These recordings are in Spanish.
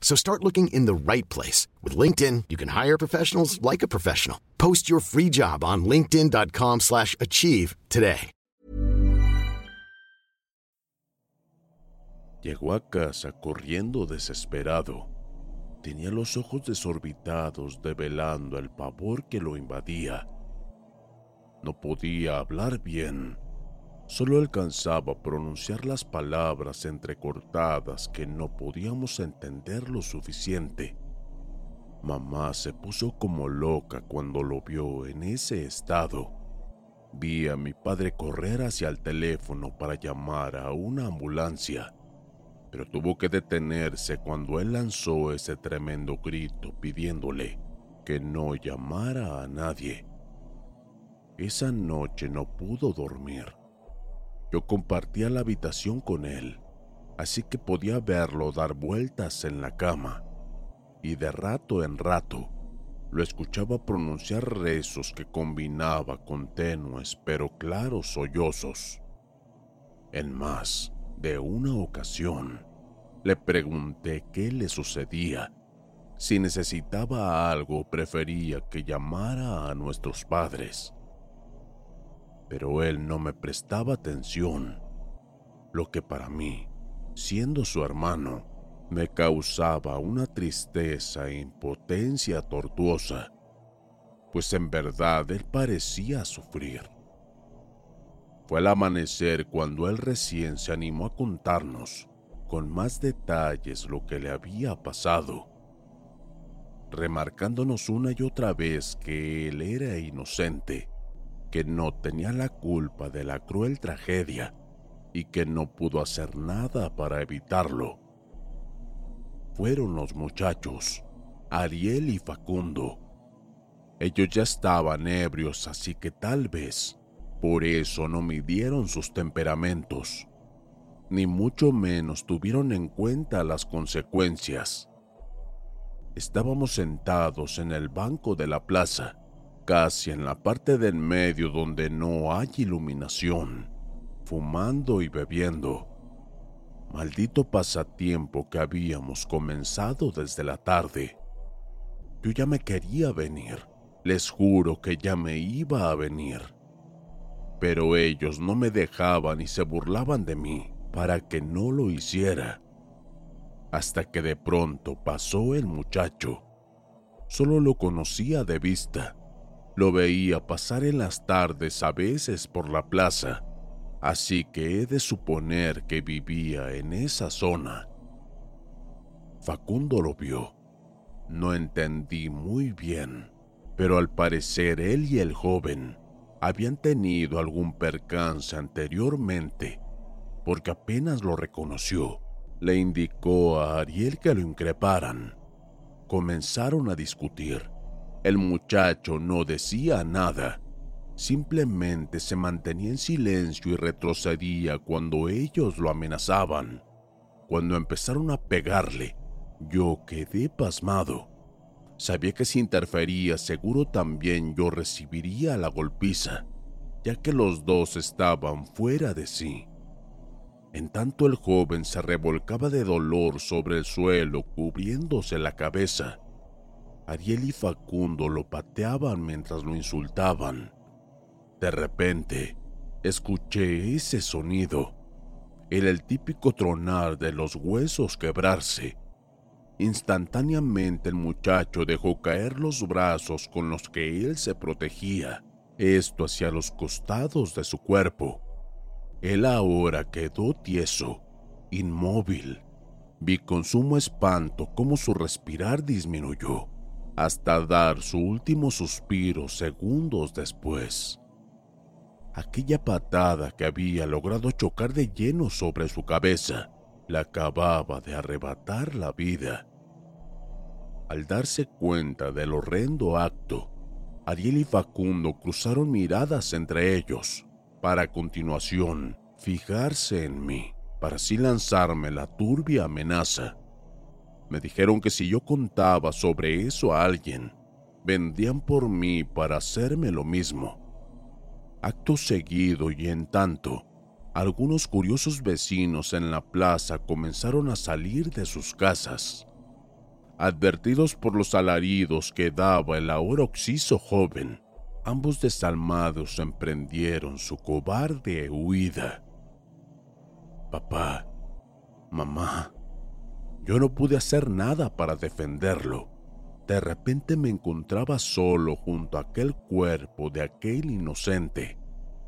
So start looking in the right place. With LinkedIn, you can hire professionals like a professional. Post your free job on linkedin.com slash achieve today. Llegó a casa corriendo desesperado. Tenía los ojos desorbitados develando el pavor que lo invadía. No podía hablar bien Solo alcanzaba a pronunciar las palabras entrecortadas que no podíamos entender lo suficiente. Mamá se puso como loca cuando lo vio en ese estado. Vi a mi padre correr hacia el teléfono para llamar a una ambulancia, pero tuvo que detenerse cuando él lanzó ese tremendo grito pidiéndole que no llamara a nadie. Esa noche no pudo dormir. Yo compartía la habitación con él, así que podía verlo dar vueltas en la cama, y de rato en rato lo escuchaba pronunciar rezos que combinaba con tenues pero claros sollozos. En más de una ocasión, le pregunté qué le sucedía. Si necesitaba algo, prefería que llamara a nuestros padres pero él no me prestaba atención, lo que para mí, siendo su hermano, me causaba una tristeza e impotencia tortuosa, pues en verdad él parecía sufrir. Fue al amanecer cuando él recién se animó a contarnos con más detalles lo que le había pasado, remarcándonos una y otra vez que él era inocente que no tenía la culpa de la cruel tragedia y que no pudo hacer nada para evitarlo. Fueron los muchachos, Ariel y Facundo. Ellos ya estaban ebrios, así que tal vez por eso no midieron sus temperamentos, ni mucho menos tuvieron en cuenta las consecuencias. Estábamos sentados en el banco de la plaza casi en la parte del medio donde no hay iluminación, fumando y bebiendo. Maldito pasatiempo que habíamos comenzado desde la tarde. Yo ya me quería venir, les juro que ya me iba a venir. Pero ellos no me dejaban y se burlaban de mí para que no lo hiciera. Hasta que de pronto pasó el muchacho. Solo lo conocía de vista lo veía pasar en las tardes a veces por la plaza, así que he de suponer que vivía en esa zona. Facundo lo vio. No entendí muy bien, pero al parecer él y el joven habían tenido algún percance anteriormente, porque apenas lo reconoció, le indicó a Ariel que lo increparan. Comenzaron a discutir el muchacho no decía nada, simplemente se mantenía en silencio y retrocedía cuando ellos lo amenazaban. Cuando empezaron a pegarle, yo quedé pasmado. Sabía que si interfería seguro también yo recibiría la golpiza, ya que los dos estaban fuera de sí. En tanto el joven se revolcaba de dolor sobre el suelo cubriéndose la cabeza. Ariel y Facundo lo pateaban mientras lo insultaban. De repente, escuché ese sonido. Era el típico tronar de los huesos quebrarse. Instantáneamente el muchacho dejó caer los brazos con los que él se protegía esto hacia los costados de su cuerpo. Él ahora quedó tieso, inmóvil. Vi con sumo espanto cómo su respirar disminuyó, hasta dar su último suspiro segundos después. Aquella patada que había logrado chocar de lleno sobre su cabeza le acababa de arrebatar la vida. Al darse cuenta del horrendo acto, Ariel y Facundo cruzaron miradas entre ellos, para a continuación fijarse en mí, para así lanzarme la turbia amenaza. Me dijeron que si yo contaba sobre eso a alguien, vendían por mí para hacerme lo mismo. Acto seguido y en tanto, algunos curiosos vecinos en la plaza comenzaron a salir de sus casas advertidos por los alaridos que daba el ahora oxiso joven, ambos desalmados emprendieron su cobarde huida. Papá, mamá, yo no pude hacer nada para defenderlo. De repente me encontraba solo junto a aquel cuerpo de aquel inocente,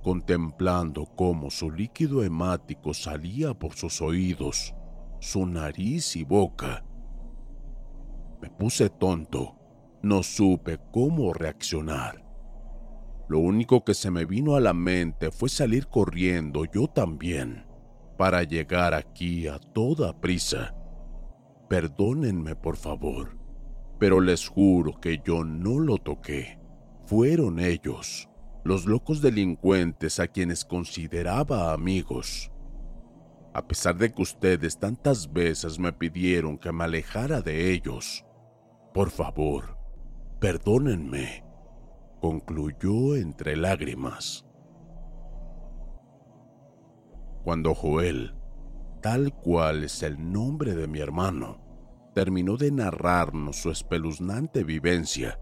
contemplando cómo su líquido hemático salía por sus oídos, su nariz y boca me puse tonto. No supe cómo reaccionar. Lo único que se me vino a la mente fue salir corriendo yo también, para llegar aquí a toda prisa. Perdónenme, por favor, pero les juro que yo no lo toqué. Fueron ellos, los locos delincuentes a quienes consideraba amigos. A pesar de que ustedes tantas veces me pidieron que me alejara de ellos, por favor, perdónenme, concluyó entre lágrimas. Cuando Joel, tal cual es el nombre de mi hermano, terminó de narrarnos su espeluznante vivencia,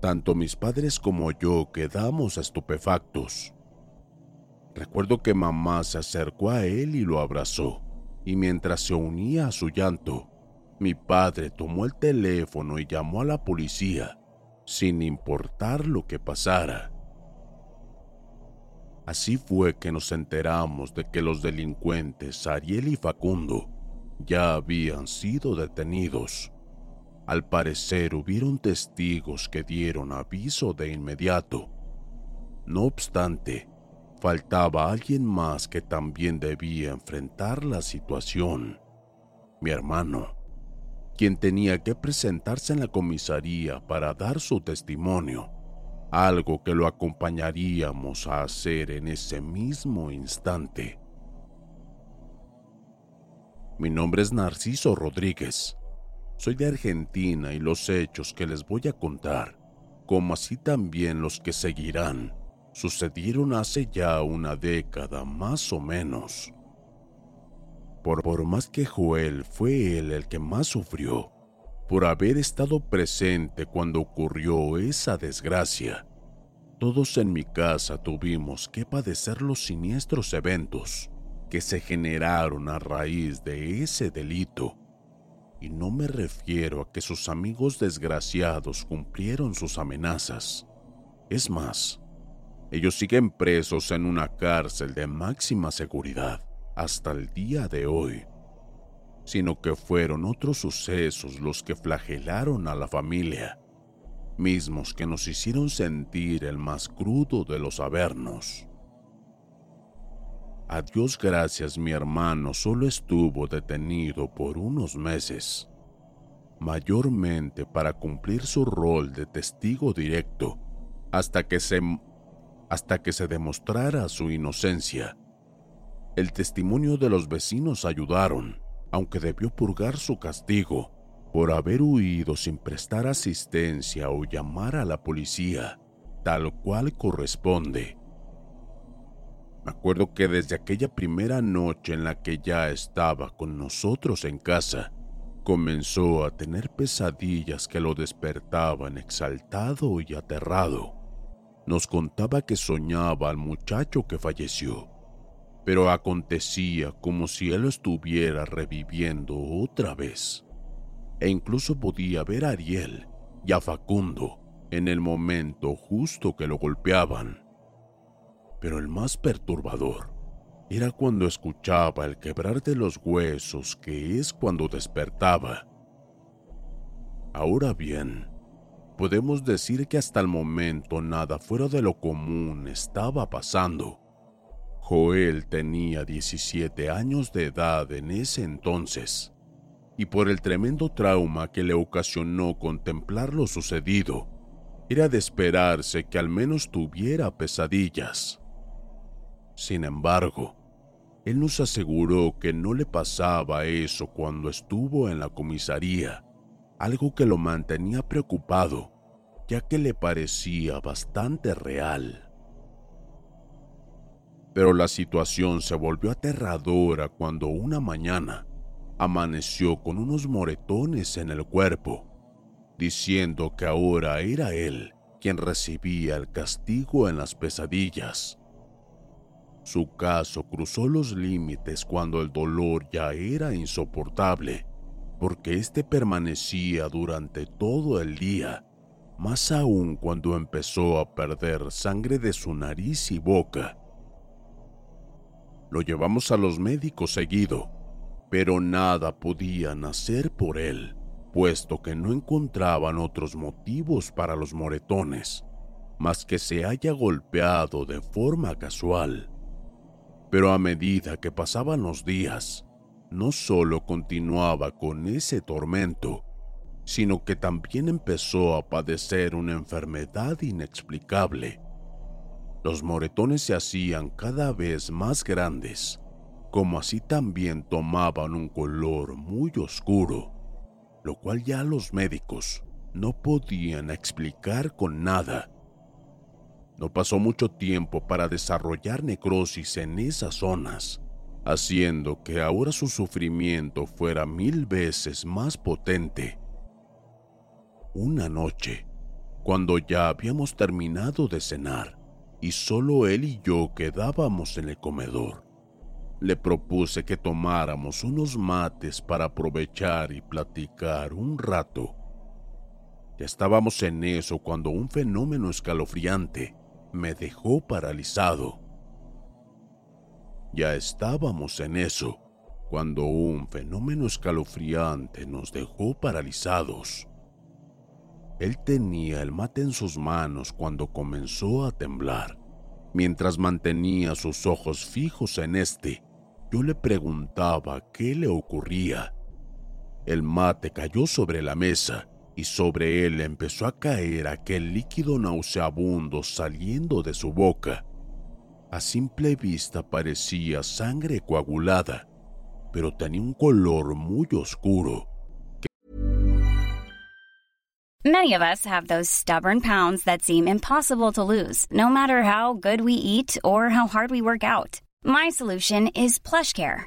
tanto mis padres como yo quedamos estupefactos. Recuerdo que mamá se acercó a él y lo abrazó, y mientras se unía a su llanto, mi padre tomó el teléfono y llamó a la policía, sin importar lo que pasara. Así fue que nos enteramos de que los delincuentes Ariel y Facundo ya habían sido detenidos. Al parecer hubieron testigos que dieron aviso de inmediato. No obstante, faltaba alguien más que también debía enfrentar la situación. Mi hermano quien tenía que presentarse en la comisaría para dar su testimonio, algo que lo acompañaríamos a hacer en ese mismo instante. Mi nombre es Narciso Rodríguez. Soy de Argentina y los hechos que les voy a contar, como así también los que seguirán, sucedieron hace ya una década más o menos. Por, más que Joel fue él el que más sufrió, por haber estado presente cuando ocurrió esa desgracia. Todos en mi casa tuvimos que padecer los siniestros eventos que se generaron a raíz de ese delito. Y no me refiero a que sus amigos desgraciados cumplieron sus amenazas. Es más, ellos siguen presos en una cárcel de máxima seguridad hasta el día de hoy, sino que fueron otros sucesos los que flagelaron a la familia, mismos que nos hicieron sentir el más crudo de los avernos. A Dios gracias mi hermano solo estuvo detenido por unos meses, mayormente para cumplir su rol de testigo directo, hasta que se, hasta que se demostrara su inocencia el testimonio de los vecinos ayudaron, aunque debió purgar su castigo por haber huido sin prestar asistencia o llamar a la policía, tal cual corresponde. Me acuerdo que desde aquella primera noche en la que ya estaba con nosotros en casa, comenzó a tener pesadillas que lo despertaban exaltado y aterrado. Nos contaba que soñaba al muchacho que falleció pero acontecía como si él lo estuviera reviviendo otra vez. E incluso podía ver a Ariel y a Facundo en el momento justo que lo golpeaban, Pero el más perturbador era cuando escuchaba el quebrar de los huesos, que es cuando despertaba. Ahora bien, podemos decir que hasta el momento nada fuera de lo común estaba pasando. Joel tenía 17 años de edad en ese entonces, y por el tremendo trauma que le ocasionó contemplar lo sucedido, era de esperarse que al menos tuviera pesadillas. Sin embargo, él nos aseguró que no le pasaba eso cuando estuvo en la comisaría, algo que lo mantenía preocupado, ya que le parecía bastante real. Pero la situación se volvió aterradora cuando una mañana amaneció con unos moretones en el cuerpo, diciendo que ahora era él quien recibía el castigo en las pesadillas. Su caso cruzó los límites cuando el dolor ya era insoportable, porque éste permanecía durante todo el día, más aún cuando empezó a perder sangre de su nariz y boca. Lo llevamos a los médicos seguido, pero nada podían hacer por él, puesto que no encontraban otros motivos para los moretones, más que se haya golpeado de forma casual. Pero a medida que pasaban los días, no solo continuaba con ese tormento, sino que también empezó a padecer una enfermedad inexplicable. Los moretones se hacían cada vez más grandes, como así también tomaban un color muy oscuro, lo cual ya los médicos no podían explicar con nada no pasó mucho tiempo para desarrollar necrosis en esas zonas, haciendo que ahora su sufrimiento fuera mil veces más potente. Una noche, cuando ya habíamos terminado de cenar y solo él y yo quedábamos en el comedor, le propuse que tomáramos unos mates para aprovechar y platicar un rato. Ya estábamos en eso cuando un fenómeno escalofriante me dejó paralizado. Ya estábamos en eso cuando un fenómeno escalofriante nos dejó paralizados. Él tenía el mate en sus manos cuando comenzó a temblar. Mientras mantenía sus ojos fijos en este, yo le preguntaba qué le ocurría. El mate cayó sobre la mesa y sobre él empezó a caer aquel líquido nauseabundo saliendo de su boca. A simple vista parecía sangre coagulada, pero tenía un color muy oscuro. Many of us have those stubborn pounds that seem impossible to lose, no matter how good we eat or how hard we work out. My solution is PlushCare.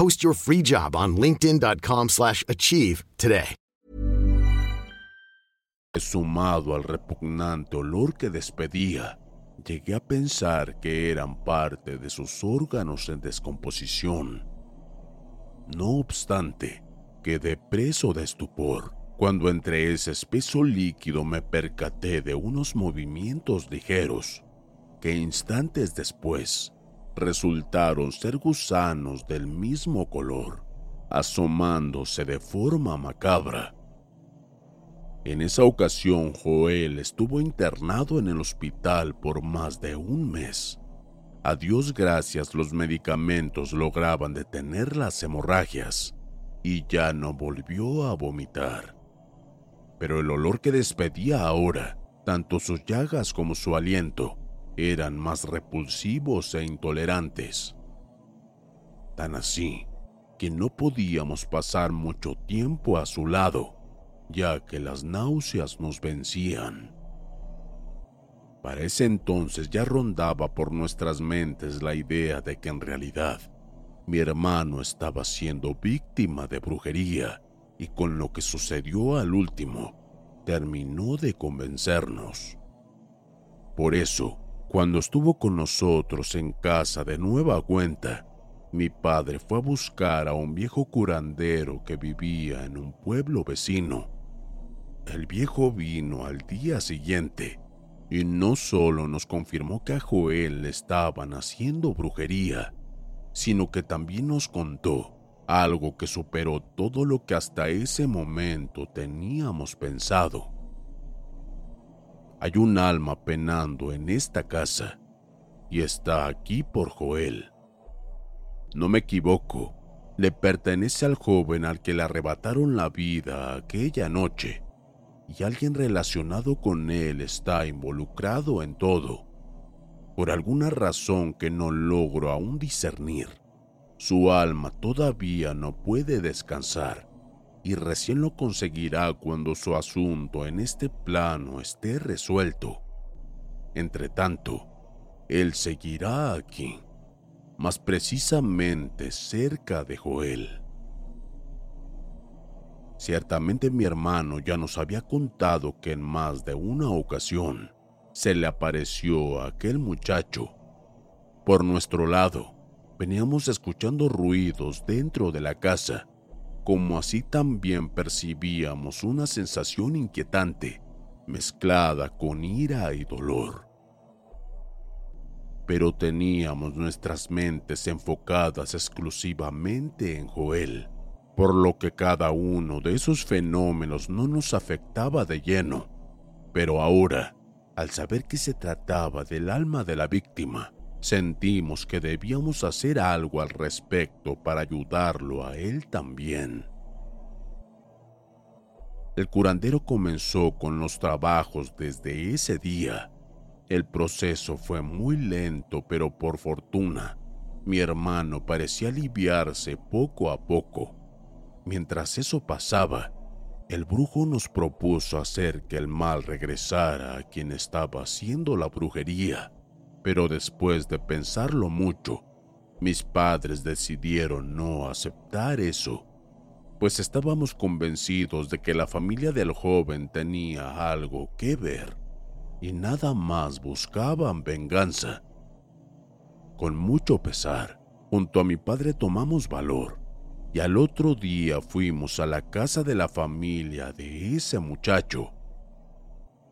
Post your free on linkedin.com/achieve today. Sumado al repugnante olor que despedía, llegué a pensar que eran parte de sus órganos en descomposición. No obstante, quedé preso de estupor cuando entre ese espeso líquido me percaté de unos movimientos ligeros que instantes después resultaron ser gusanos del mismo color, asomándose de forma macabra. En esa ocasión Joel estuvo internado en el hospital por más de un mes. A Dios gracias los medicamentos lograban detener las hemorragias y ya no volvió a vomitar. Pero el olor que despedía ahora Tanto sus llagas como su aliento eran más repulsivos e intolerantes. Tan así que no podíamos pasar mucho tiempo a su lado, ya que las náuseas nos vencían. Para ese entonces ya rondaba por nuestras mentes la idea de que en realidad mi hermano estaba siendo víctima de brujería y con lo que sucedió al último terminó de convencernos. Por eso, cuando estuvo con nosotros en casa de nueva cuenta, mi padre fue a buscar a un viejo curandero que vivía en un pueblo vecino. El viejo vino al día siguiente y no solo nos confirmó que a Joel le estaban haciendo brujería, sino que también nos contó algo que superó todo lo que hasta ese momento teníamos pensado. Hay un alma penando en esta casa y está aquí por Joel. No me equivoco, le pertenece al joven al que le arrebataron la vida aquella noche y alguien relacionado con él está involucrado en todo. Por alguna razón que no logro aún discernir, su alma todavía no puede descansar y recién lo conseguirá cuando su asunto en este plano esté resuelto. Entre tanto, él seguirá aquí, más precisamente cerca de Joel. Ciertamente mi hermano ya nos había contado que en más de una ocasión se le apareció aquel muchacho. Por nuestro lado, veníamos escuchando ruidos dentro de la casa, como así también percibíamos una sensación inquietante, mezclada con ira y dolor. Pero teníamos nuestras mentes enfocadas exclusivamente en Joel por lo que cada uno de esos fenómenos no nos afectaba de lleno. Pero ahora, al saber que se trataba del alma de la víctima, sentimos que debíamos hacer algo al respecto para ayudarlo a él también. El curandero comenzó con los trabajos desde ese día. El proceso fue muy lento, pero por fortuna, mi hermano parecía aliviarse poco a poco Mientras eso pasaba, el brujo nos propuso hacer que el mal regresara a quien estaba haciendo la brujería, pero después de pensarlo mucho, mis padres decidieron no aceptar eso, pues estábamos convencidos de que la familia del joven tenía algo que ver y nada más buscaban venganza. Con mucho pesar, junto a mi padre tomamos valor y al otro día fuimos a la casa de la familia de ese muchacho.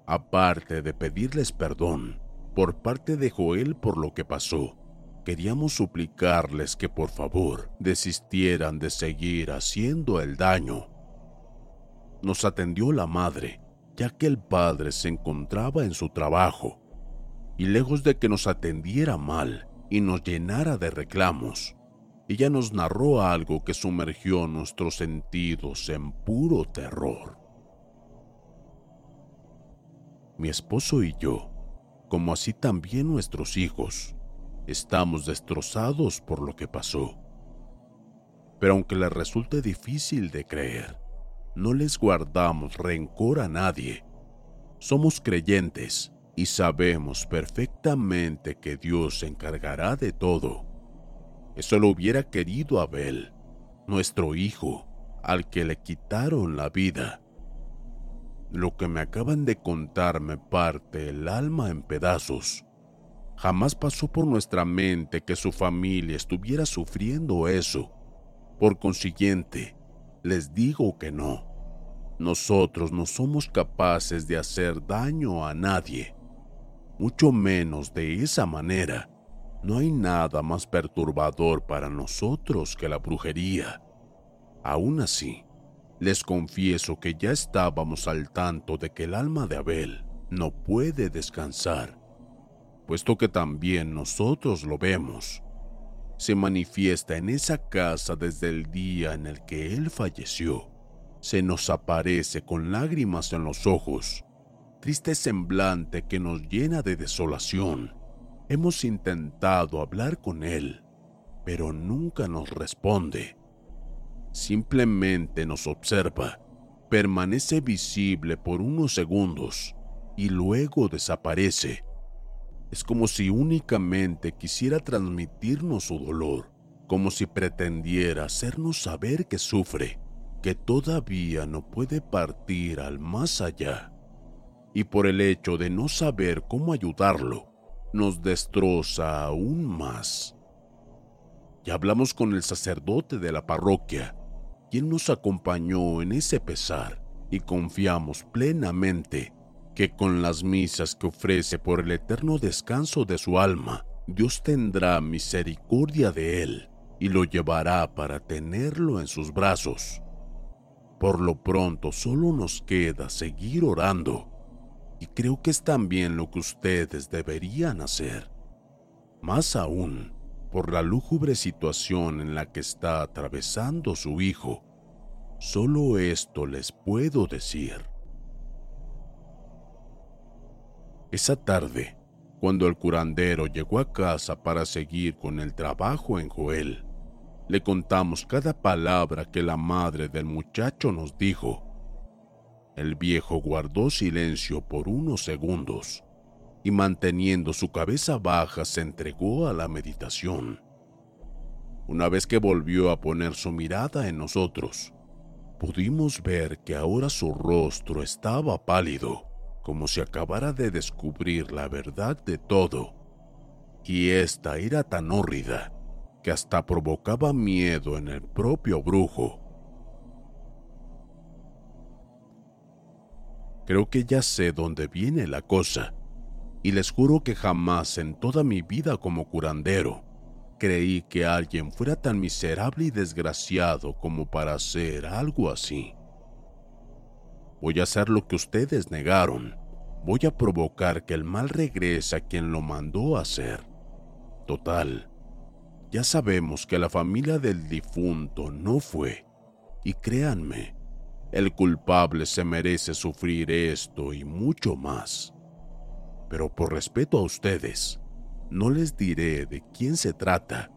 Aparte de pedirles perdón por parte de Joel por lo que pasó, queríamos suplicarles que por favor desistieran de seguir haciendo el daño. Nos atendió la madre, ya que el padre se encontraba en su trabajo, y lejos de que nos atendiera mal y nos llenara de reclamos, ella nos narró algo que sumergió nuestros sentidos en puro terror. Mi esposo y yo, como así también nuestros hijos, estamos destrozados por lo que pasó. Pero aunque les resulte difícil de creer, no les guardamos rencor a nadie. Somos creyentes y sabemos perfectamente que Dios se encargará de todo eso lo hubiera querido Abel, nuestro hijo, al que le quitaron la vida. Lo que me acaban de contar me parte el alma en pedazos. Jamás pasó por nuestra mente que su familia estuviera sufriendo eso. Por consiguiente, les digo que no. Nosotros no somos capaces de hacer daño a nadie, mucho menos de esa manera. No hay nada más perturbador para nosotros que la brujería. Aún así, les confieso que ya estábamos al tanto de que el alma de Abel no puede descansar, puesto que también nosotros lo vemos. Se manifiesta en esa casa desde el día en el que él falleció. Se nos aparece con lágrimas en los ojos triste semblante que nos llena de desolación. Hemos intentado hablar con él, pero nunca nos responde. Simplemente nos observa, permanece visible por unos segundos y luego desaparece. Es como si únicamente quisiera transmitirnos su dolor, como si pretendiera hacernos saber que sufre, que todavía no puede partir al más allá. Y por el hecho de no saber cómo ayudarlo, nos destroza aún más. Ya hablamos con el sacerdote de la parroquia, quien nos acompañó en ese pesar, y confiamos plenamente que con las misas que ofrece por el eterno descanso de su alma, Dios tendrá misericordia de él y lo llevará para tenerlo en sus brazos. Por lo pronto solo nos queda seguir orando y creo que es también lo que ustedes deberían hacer. Más aún, por la lúgubre situación en la que está atravesando su hijo, solo esto les puedo decir. Esa tarde, cuando el curandero llegó a casa para seguir con el trabajo en Joel, le contamos cada palabra que la madre del muchacho nos dijo. El viejo guardó silencio por unos segundos y manteniendo su cabeza baja se entregó a la meditación. Una vez que volvió a poner su mirada en nosotros, pudimos ver que ahora su rostro estaba pálido, como si acabara de descubrir la verdad de todo. Y esta era tan hórrida que hasta provocaba miedo en el propio brujo. Creo que ya sé dónde viene la cosa, y les juro que jamás en toda mi vida como curandero creí que alguien fuera tan miserable y desgraciado como para hacer algo así. Voy a hacer lo que ustedes negaron. Voy a provocar que el mal regrese a quien lo mandó a hacer. Total, ya sabemos que la familia del difunto no fue. Y créanme, el culpable se merece sufrir esto y mucho más. Pero por respeto a ustedes, no les diré de quién se trata.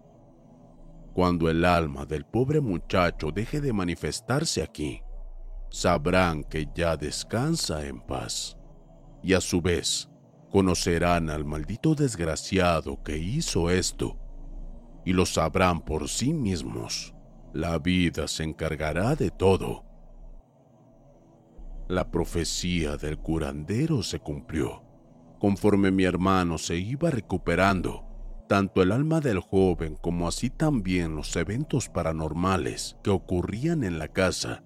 Cuando el alma del pobre muchacho deje de manifestarse aquí, sabrán que ya descansa en paz. Y a su vez, conocerán al maldito desgraciado que hizo esto, y lo sabrán por sí mismos. La vida se encargará de todo la profecía del curandero se cumplió. Conforme mi hermano se iba recuperando, tanto el alma del joven como así también los eventos paranormales que ocurrían en la casa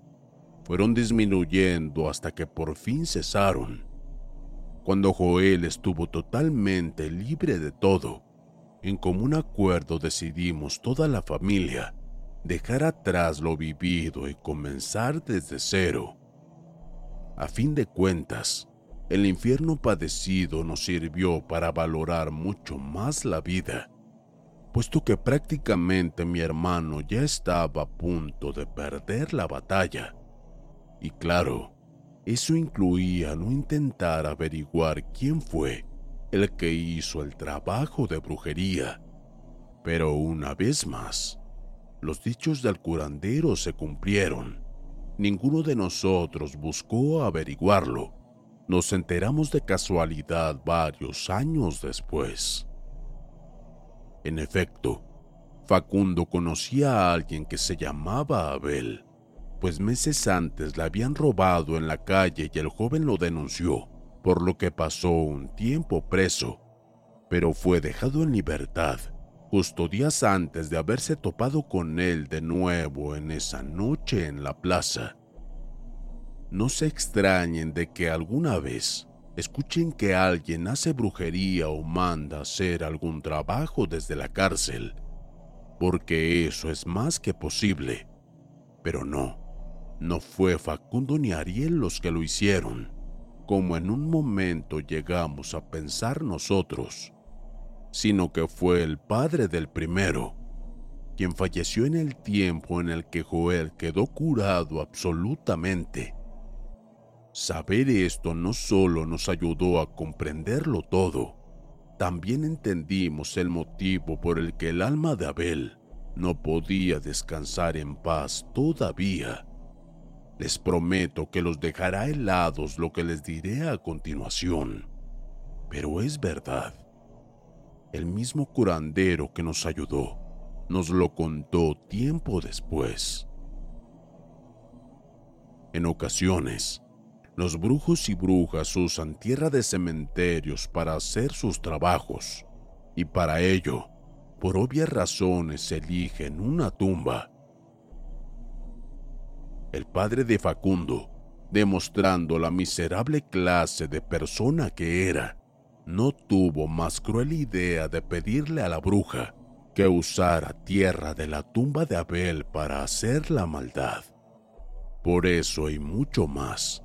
fueron disminuyendo hasta que por fin cesaron. Cuando Joel estuvo totalmente libre de todo, en común acuerdo decidimos toda la familia dejar atrás lo vivido y comenzar desde cero. A fin de cuentas, el infierno padecido nos sirvió para valorar mucho más la vida, puesto que prácticamente mi hermano ya estaba a punto de perder la batalla. Y claro, eso incluía no intentar averiguar quién fue el que hizo el trabajo de brujería. Pero una vez más, los dichos del curandero se cumplieron Ninguno de nosotros buscó averiguarlo. Nos enteramos de casualidad varios años después. En efecto, Facundo conocía a alguien que se llamaba Abel, pues meses antes la habían robado en la calle y el joven lo denunció, por lo que pasó un tiempo preso, pero fue dejado en libertad justo días antes de haberse topado con él de nuevo en esa noche en la plaza. No se extrañen de que alguna vez escuchen que alguien hace brujería o manda hacer algún trabajo desde la cárcel, porque eso es más que posible. Pero no, no fue Facundo ni Ariel los que lo hicieron, como en un momento llegamos a pensar nosotros sino que fue el padre del primero, quien falleció en el tiempo en el que Joel quedó curado absolutamente. Saber esto no solo nos ayudó a comprenderlo todo, también entendimos el motivo por el que el alma de Abel no podía descansar en paz todavía. Les prometo que los dejará helados lo que les diré a continuación. Pero es verdad. El mismo curandero que nos ayudó nos lo contó tiempo después. En ocasiones, los brujos y brujas usan tierra de cementerios para hacer sus trabajos, y para ello, por obvias razones, eligen una tumba. El padre de Facundo, demostrando la miserable clase de persona que era, no tuvo más cruel idea de pedirle a la bruja que usara tierra de la tumba de Abel para hacer la maldad. Por eso y mucho más,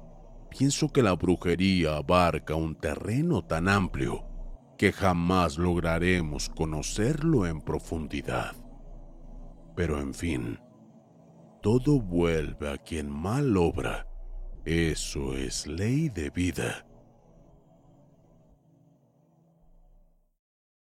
pienso que la brujería abarca un terreno tan amplio que jamás lograremos conocerlo en profundidad. Pero en fin, todo vuelve a quien mal obra. Eso es ley de vida.